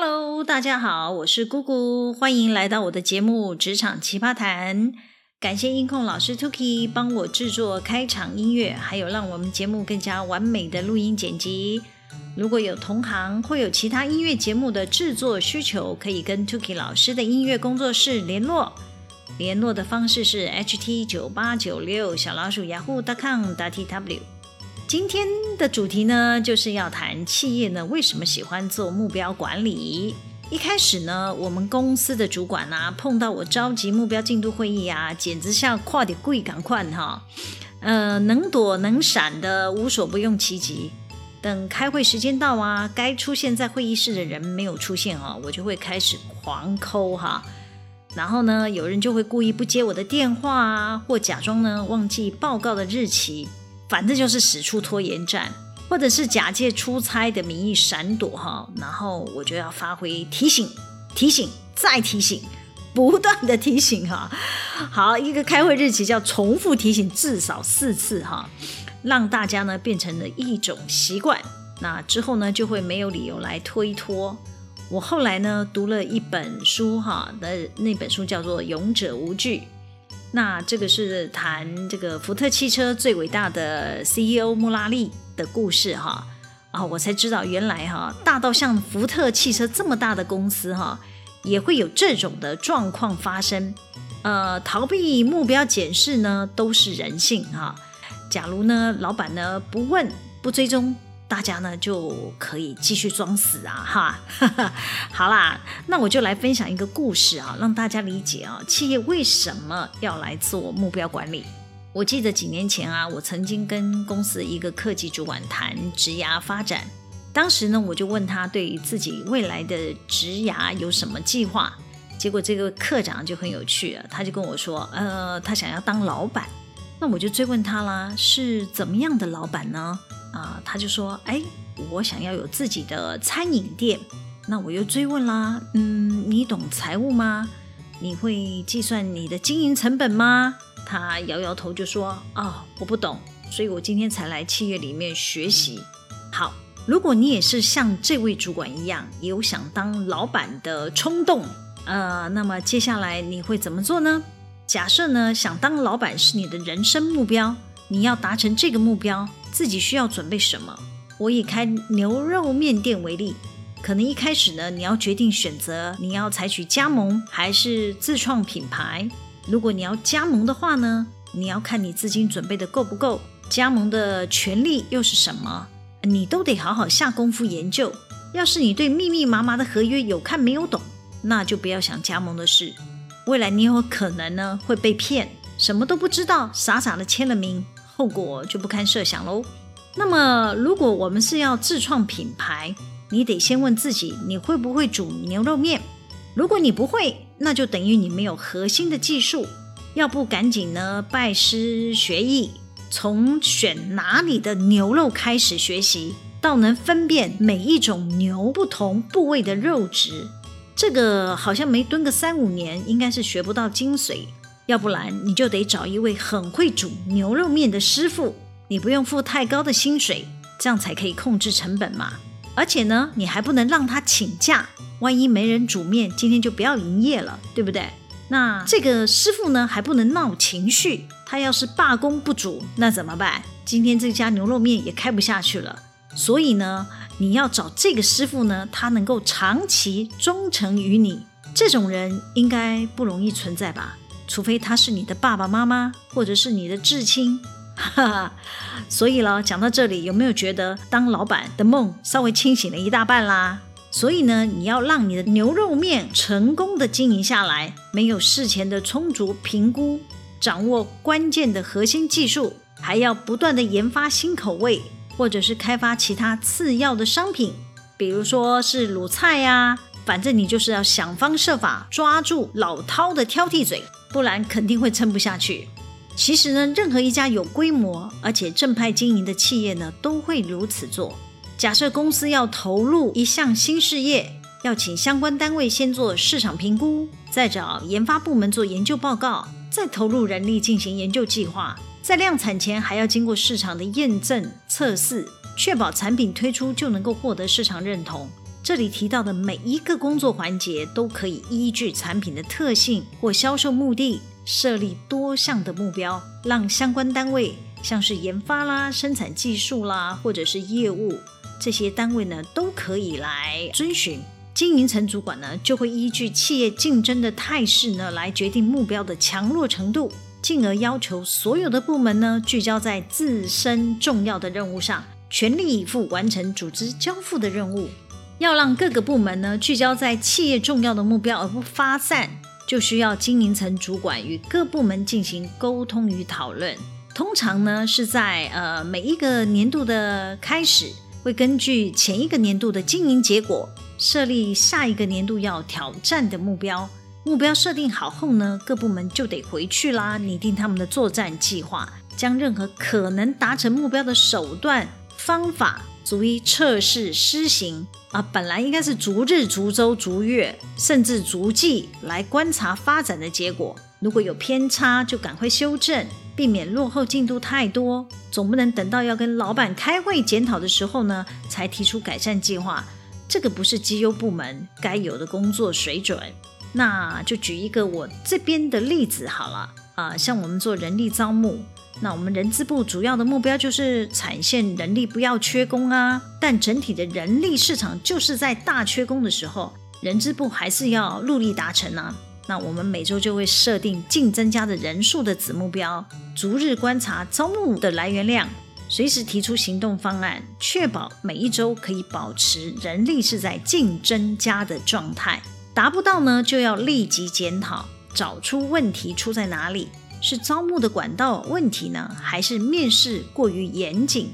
Hello，大家好，我是姑姑，欢迎来到我的节目《职场奇葩谈》。感谢音控老师 Tuki 帮我制作开场音乐，还有让我们节目更加完美的录音剪辑。如果有同行或有其他音乐节目的制作需求，可以跟 Tuki 老师的音乐工作室联络。联络的方式是 ht 九八九六小老鼠 yahoo.com.tw。今天的主题呢，就是要谈企业呢为什么喜欢做目标管理。一开始呢，我们公司的主管啊，碰到我召集目标进度会议啊，简直像跨点柜赶快哈，呃，能躲能闪的无所不用其极。等开会时间到啊，该出现在会议室的人没有出现啊，我就会开始狂抠哈。然后呢，有人就会故意不接我的电话啊，或假装呢忘记报告的日期。反正就是使出拖延战，或者是假借出差的名义闪躲哈，然后我就要发挥提醒、提醒再提醒，不断的提醒哈。好，一个开会日期叫重复提醒至少四次哈，让大家呢变成了一种习惯。那之后呢就会没有理由来推脱。我后来呢读了一本书哈，那那本书叫做《勇者无惧》。那这个是谈这个福特汽车最伟大的 CEO 穆拉利的故事哈啊，我才知道原来哈大到像福特汽车这么大的公司哈也会有这种的状况发生，呃，逃避目标检视呢都是人性哈。假如呢老板呢不问不追踪。大家呢就可以继续装死啊，哈，好啦，那我就来分享一个故事啊，让大家理解啊，企业为什么要来做目标管理。我记得几年前啊，我曾经跟公司一个科技主管谈职涯发展，当时呢，我就问他对于自己未来的职涯有什么计划，结果这个科长就很有趣啊，他就跟我说，呃，他想要当老板，那我就追问他啦，是怎么样的老板呢？啊、他就说：“哎，我想要有自己的餐饮店。”那我又追问啦：“嗯，你懂财务吗？你会计算你的经营成本吗？”他摇摇头就说：“哦，我不懂，所以我今天才来企业里面学习。”好，如果你也是像这位主管一样，有想当老板的冲动，呃，那么接下来你会怎么做呢？假设呢，想当老板是你的人生目标，你要达成这个目标。自己需要准备什么？我以开牛肉面店为例，可能一开始呢，你要决定选择你要采取加盟还是自创品牌。如果你要加盟的话呢，你要看你资金准备的够不够，加盟的权利又是什么，你都得好好下功夫研究。要是你对密密麻麻的合约有看没有懂，那就不要想加盟的事。未来你有可能呢会被骗，什么都不知道，傻傻的签了名。后果就不堪设想喽。那么，如果我们是要自创品牌，你得先问自己，你会不会煮牛肉面？如果你不会，那就等于你没有核心的技术。要不赶紧呢拜师学艺，从选哪里的牛肉开始学习，到能分辨每一种牛不同部位的肉质。这个好像没蹲个三五年，应该是学不到精髓。要不然你就得找一位很会煮牛肉面的师傅，你不用付太高的薪水，这样才可以控制成本嘛。而且呢，你还不能让他请假，万一没人煮面，今天就不要营业了，对不对？那这个师傅呢，还不能闹情绪，他要是罢工不煮，那怎么办？今天这家牛肉面也开不下去了。所以呢，你要找这个师傅呢，他能够长期忠诚于你，这种人应该不容易存在吧？除非他是你的爸爸妈妈，或者是你的至亲，哈哈。所以了，讲到这里，有没有觉得当老板的梦稍微清醒了一大半啦？所以呢，你要让你的牛肉面成功的经营下来，没有事前的充足评估，掌握关键的核心技术，还要不断的研发新口味，或者是开发其他次要的商品，比如说是卤菜呀，反正你就是要想方设法抓住老饕的挑剔嘴。不然肯定会撑不下去。其实呢，任何一家有规模而且正派经营的企业呢，都会如此做。假设公司要投入一项新事业，要请相关单位先做市场评估，再找研发部门做研究报告，再投入人力进行研究计划，在量产前还要经过市场的验证测试，确保产品推出就能够获得市场认同。这里提到的每一个工作环节都可以依据产品的特性或销售目的设立多项的目标，让相关单位，像是研发啦、生产技术啦，或者是业务这些单位呢，都可以来遵循。经营层主管呢，就会依据企业竞争的态势呢，来决定目标的强弱程度，进而要求所有的部门呢，聚焦在自身重要的任务上，全力以赴完成组织交付的任务。要让各个部门呢，聚焦在企业重要的目标而不发散，就需要经营层主管与各部门进行沟通与讨论。通常呢，是在呃每一个年度的开始，会根据前一个年度的经营结果。设立下一个年度要挑战的目标，目标设定好后呢，各部门就得回去啦，拟定他们的作战计划，将任何可能达成目标的手段方法逐一测试施行啊。本来应该是逐日、逐周、逐月，甚至逐季来观察发展的结果。如果有偏差，就赶快修正，避免落后进度太多。总不能等到要跟老板开会检讨的时候呢，才提出改善计划。这个不是绩优部门该有的工作水准，那就举一个我这边的例子好了啊，像我们做人力招募，那我们人资部主要的目标就是产线人力不要缺工啊，但整体的人力市场就是在大缺工的时候，人资部还是要努力达成啊。那我们每周就会设定净增加的人数的子目标，逐日观察招募的来源量。随时提出行动方案，确保每一周可以保持人力是在净增加的状态。达不到呢，就要立即检讨，找出问题出在哪里，是招募的管道问题呢，还是面试过于严谨，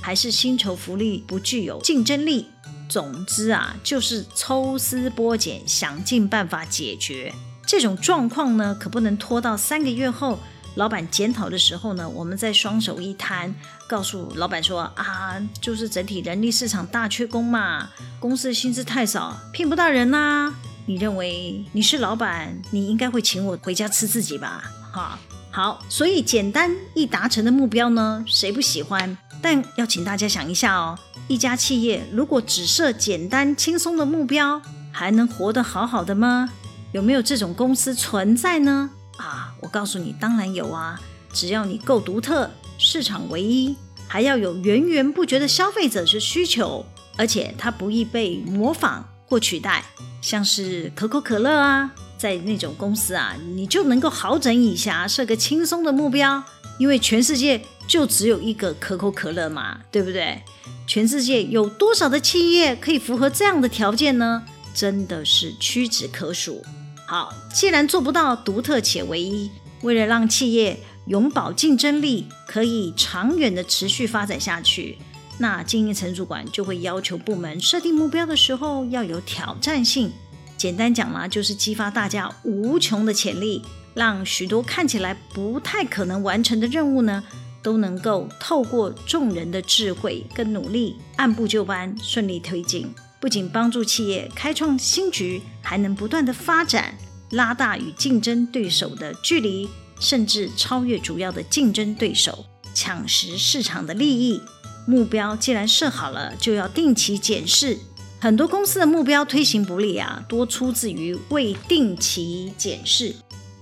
还是薪酬福利不具有竞争力？总之啊，就是抽丝剥茧，想尽办法解决这种状况呢，可不能拖到三个月后。老板检讨的时候呢，我们再双手一摊，告诉老板说啊，就是整体人力市场大缺工嘛，公司薪资太少，聘不到人呐、你认为你是老板，你应该会请我回家吃自己吧？哈，好，所以简单易达成的目标呢，谁不喜欢？但要请大家想一下哦，一家企业如果只设简单轻松的目标，还能活得好好的吗？有没有这种公司存在呢？啊，我告诉你，当然有啊！只要你够独特，市场唯一，还要有源源不绝的消费者是需求，而且它不易被模仿或取代。像是可口可乐啊，在那种公司啊，你就能够好整以暇，设个轻松的目标，因为全世界就只有一个可口可乐嘛，对不对？全世界有多少的企业可以符合这样的条件呢？真的是屈指可数。好，既然做不到独特且唯一，为了让企业永葆竞争力，可以长远的持续发展下去，那经营层主管就会要求部门设定目标的时候要有挑战性。简单讲嘛，就是激发大家无穷的潜力，让许多看起来不太可能完成的任务呢，都能够透过众人的智慧跟努力，按部就班顺利推进。不仅帮助企业开创新局，还能不断的发展，拉大与竞争对手的距离，甚至超越主要的竞争对手，抢食市场的利益。目标既然设好了，就要定期检视。很多公司的目标推行不力啊，多出自于未定期检视。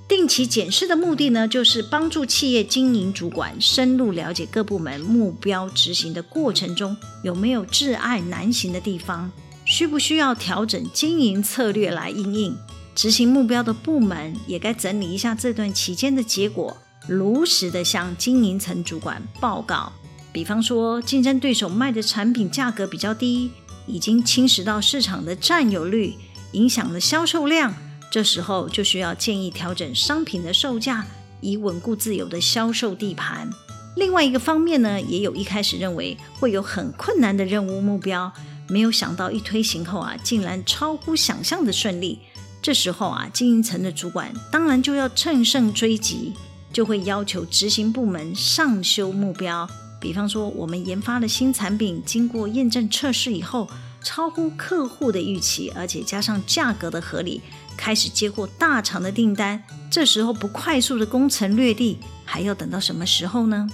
定期检视的目的呢，就是帮助企业经营主管深入了解各部门目标执行的过程中有没有窒碍难行的地方。需不需要调整经营策略来应应执行目标的部门，也该整理一下这段期间的结果，如实的向经营层主管报告。比方说，竞争对手卖的产品价格比较低，已经侵蚀到市场的占有率，影响了销售量。这时候就需要建议调整商品的售价，以稳固自有的销售地盘。另外一个方面呢，也有一开始认为会有很困难的任务目标。没有想到一推行后啊，竟然超乎想象的顺利。这时候啊，经营层的主管当然就要乘胜追击，就会要求执行部门上修目标。比方说，我们研发了新产品，经过验证测试以后，超乎客户的预期，而且加上价格的合理，开始接获大厂的订单。这时候不快速的攻城略地，还要等到什么时候呢？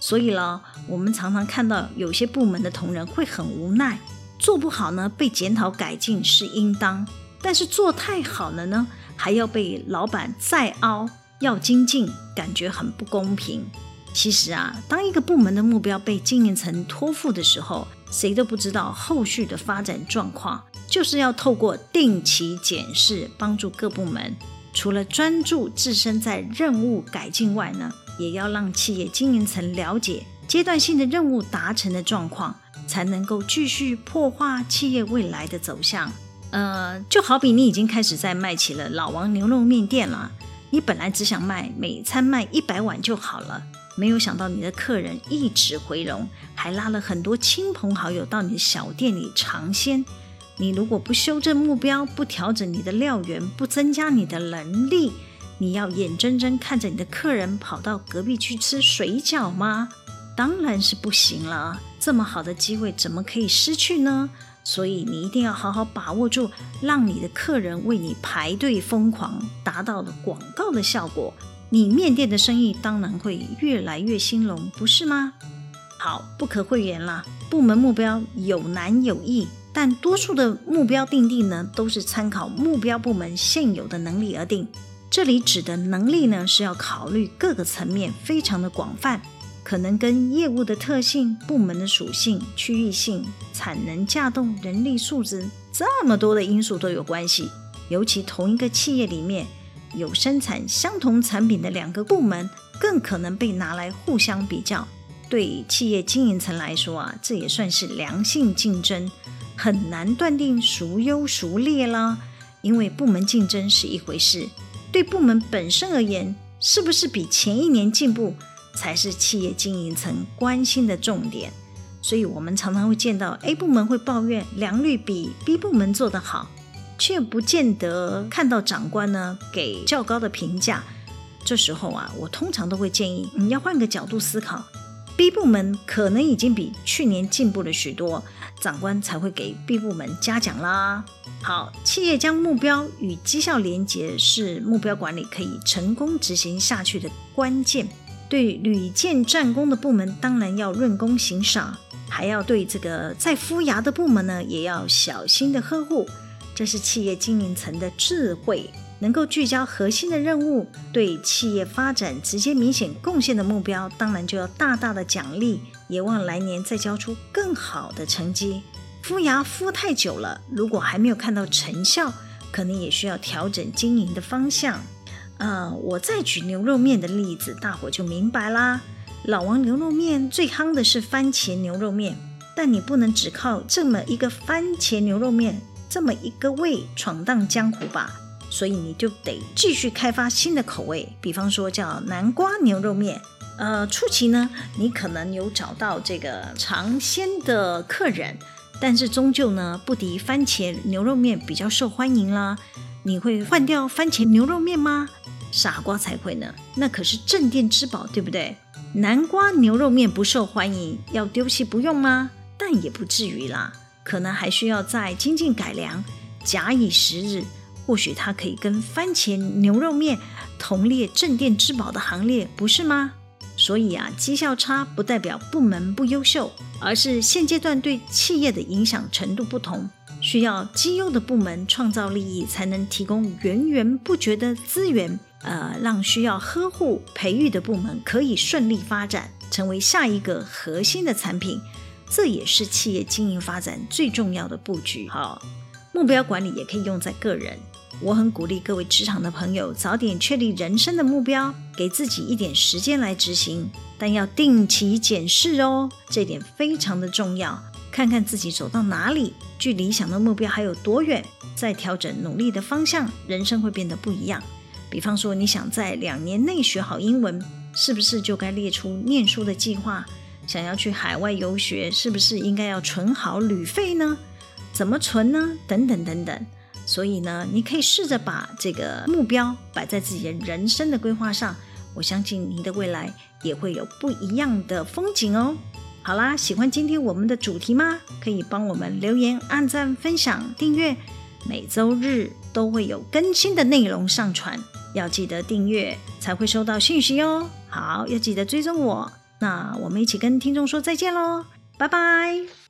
所以了，我们常常看到有些部门的同仁会很无奈。做不好呢，被检讨改进是应当；但是做太好了呢，还要被老板再凹，要精进，感觉很不公平。其实啊，当一个部门的目标被经营层托付的时候，谁都不知道后续的发展状况，就是要透过定期检视，帮助各部门除了专注自身在任务改进外呢，也要让企业经营层了解阶段性的任务达成的状况。才能够继续破坏企业未来的走向。呃，就好比你已经开始在卖起了老王牛肉面店了，你本来只想卖每餐卖一百碗就好了，没有想到你的客人一直回笼，还拉了很多亲朋好友到你的小店里尝鲜。你如果不修正目标，不调整你的料源，不增加你的能力，你要眼睁睁看着你的客人跑到隔壁去吃水饺吗？当然是不行了。这么好的机会怎么可以失去呢？所以你一定要好好把握住，让你的客人为你排队疯狂，达到了广告的效果。你面店的生意当然会越来越兴隆，不是吗？好，不可讳言啦，部门目标有难有易，但多数的目标定定呢，都是参考目标部门现有的能力而定。这里指的能力呢，是要考虑各个层面，非常的广泛。可能跟业务的特性、部门的属性、区域性、产能架动、人力素质这么多的因素都有关系。尤其同一个企业里面有生产相同产品的两个部门，更可能被拿来互相比较。对企业经营层来说啊，这也算是良性竞争，很难断定孰优孰劣啦。因为部门竞争是一回事，对部门本身而言，是不是比前一年进步？才是企业经营层关心的重点，所以我们常常会见到 A 部门会抱怨良率比 B 部门做得好，却不见得看到长官呢给较高的评价。这时候啊，我通常都会建议你要换个角度思考，B 部门可能已经比去年进步了许多，长官才会给 B 部门嘉奖啦。好，企业将目标与绩效连结，是目标管理可以成功执行下去的关键。对屡建战功的部门，当然要论功行赏，还要对这个在敷牙的部门呢，也要小心的呵护。这是企业经营层的智慧，能够聚焦核心的任务，对企业发展直接明显贡献的目标，当然就要大大的奖励，也望来年再交出更好的成绩。敷牙敷太久了，如果还没有看到成效，可能也需要调整经营的方向。呃，我再举牛肉面的例子，大伙就明白啦。老王牛肉面最夯的是番茄牛肉面，但你不能只靠这么一个番茄牛肉面这么一个味闯荡江湖吧？所以你就得继续开发新的口味，比方说叫南瓜牛肉面。呃，初期呢，你可能有找到这个尝鲜的客人，但是终究呢，不敌番茄牛肉面比较受欢迎啦。你会换掉番茄牛肉面吗？傻瓜才会呢，那可是镇店之宝，对不对？南瓜牛肉面不受欢迎，要丢弃不用吗？但也不至于啦，可能还需要再精进改良，假以时日，或许它可以跟番茄牛肉面同列镇店之宝的行列，不是吗？所以啊，绩效差不代表部门不优秀，而是现阶段对企业的影响程度不同。需要绩优的部门创造利益，才能提供源源不绝的资源，呃，让需要呵护培育的部门可以顺利发展，成为下一个核心的产品。这也是企业经营发展最重要的布局。好，目标管理也可以用在个人。我很鼓励各位职场的朋友早点确立人生的目标，给自己一点时间来执行，但要定期检视哦，这点非常的重要。看看自己走到哪里，距理想的目标还有多远，再调整努力的方向，人生会变得不一样。比方说，你想在两年内学好英文，是不是就该列出念书的计划？想要去海外游学，是不是应该要存好旅费呢？怎么存呢？等等等等。所以呢，你可以试着把这个目标摆在自己的人生的规划上，我相信你的未来也会有不一样的风景哦。好啦，喜欢今天我们的主题吗？可以帮我们留言、按赞、分享、订阅，每周日都会有更新的内容上传，要记得订阅才会收到讯息哦。好，要记得追踪我，那我们一起跟听众说再见喽，拜拜。